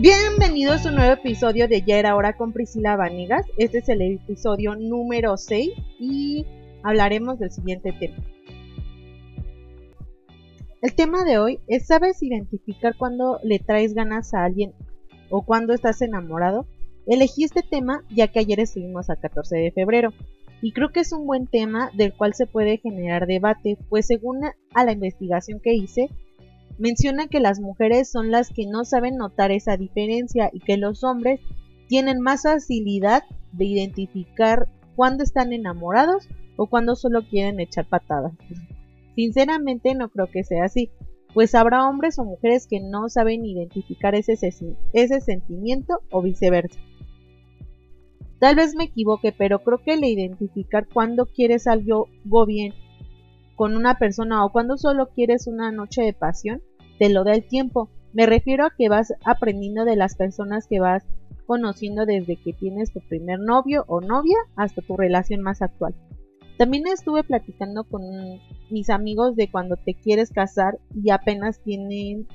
Bienvenidos a un nuevo episodio de Ya era hora con Priscila Vanegas. Este es el episodio número 6 y hablaremos del siguiente tema. El tema de hoy es ¿sabes identificar cuando le traes ganas a alguien o cuando estás enamorado? Elegí este tema ya que ayer estuvimos a 14 de febrero y creo que es un buen tema del cual se puede generar debate, pues según a la investigación que hice, menciona que las mujeres son las que no saben notar esa diferencia y que los hombres tienen más facilidad de identificar cuando están enamorados o cuando solo quieren echar patadas. Sinceramente no creo que sea así, pues habrá hombres o mujeres que no saben identificar ese, ese sentimiento o viceversa. Tal vez me equivoque, pero creo que el identificar cuando quieres algo bien con una persona o cuando solo quieres una noche de pasión, te lo da el tiempo. Me refiero a que vas aprendiendo de las personas que vas conociendo desde que tienes tu primer novio o novia hasta tu relación más actual. También estuve platicando con mis amigos de cuando te quieres casar y apenas tienen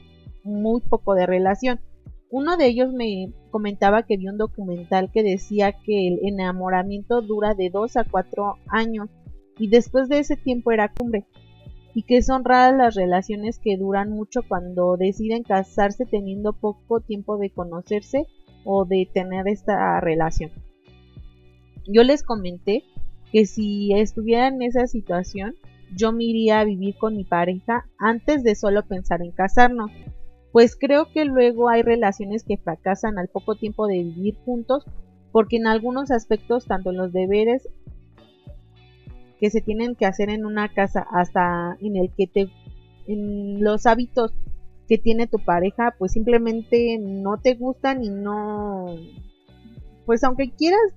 muy poco de relación. Uno de ellos me comentaba que vio un documental que decía que el enamoramiento dura de 2 a 4 años y después de ese tiempo era cumbre y que son raras las relaciones que duran mucho cuando deciden casarse teniendo poco tiempo de conocerse o de tener esta relación. Yo les comenté que si estuviera en esa situación, yo me iría a vivir con mi pareja antes de solo pensar en casarnos, pues creo que luego hay relaciones que fracasan al poco tiempo de vivir juntos, porque en algunos aspectos, tanto en los deberes que se tienen que hacer en una casa, hasta en el que te, en los hábitos que tiene tu pareja, pues simplemente no te gustan y no, pues aunque quieras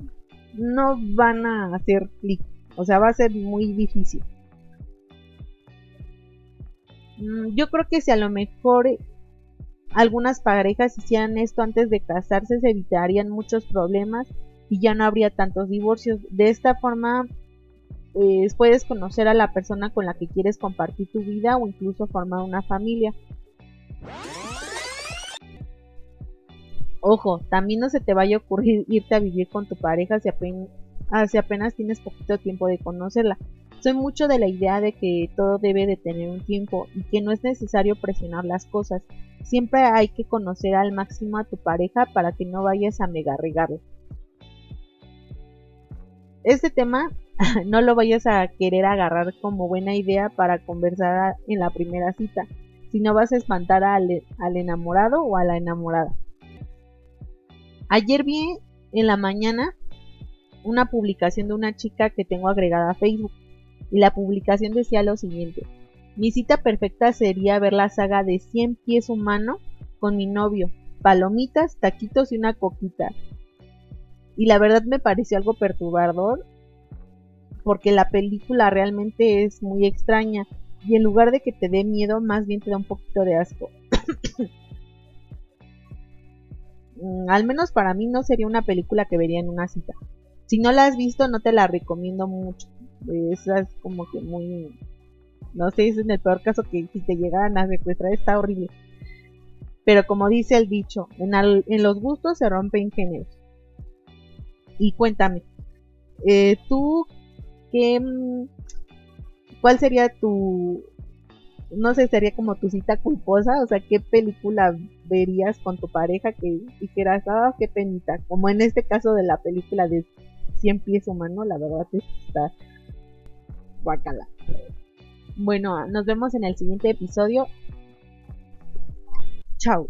no van a hacer clic. O sea, va a ser muy difícil. Mm, yo creo que si a lo mejor algunas parejas hicieran esto antes de casarse, se evitarían muchos problemas y ya no habría tantos divorcios. De esta forma, pues, puedes conocer a la persona con la que quieres compartir tu vida o incluso formar una familia. Ojo, también no se te vaya a ocurrir irte a vivir con tu pareja si apenas, ah, apenas tienes poquito tiempo de conocerla. Soy mucho de la idea de que todo debe de tener un tiempo y que no es necesario presionar las cosas. Siempre hay que conocer al máximo a tu pareja para que no vayas a mega regarlo. Este tema no lo vayas a querer agarrar como buena idea para conversar en la primera cita, si no vas a espantar al, al enamorado o a la enamorada. Ayer vi en la mañana una publicación de una chica que tengo agregada a Facebook y la publicación decía lo siguiente. Mi cita perfecta sería ver la saga de 100 pies humano con mi novio, palomitas, taquitos y una coquita. Y la verdad me pareció algo perturbador porque la película realmente es muy extraña y en lugar de que te dé miedo, más bien te da un poquito de asco. Mm, al menos para mí no sería una película que vería en una cita. Si no la has visto, no te la recomiendo mucho. Esa es como que muy... No sé, es en el peor caso que si te llegaran a secuestrar está horrible. Pero como dice el dicho, en, los gustos se rompen géneros. Y cuéntame, eh, ¿tú qué... ¿Cuál sería tu no sé, sería como tu cita culposa, o sea, ¿qué película verías con tu pareja que dijeras, ah, qué penita? Como en este caso de la película de 100 pies humano, la verdad está guacala. Bueno, nos vemos en el siguiente episodio. Chao.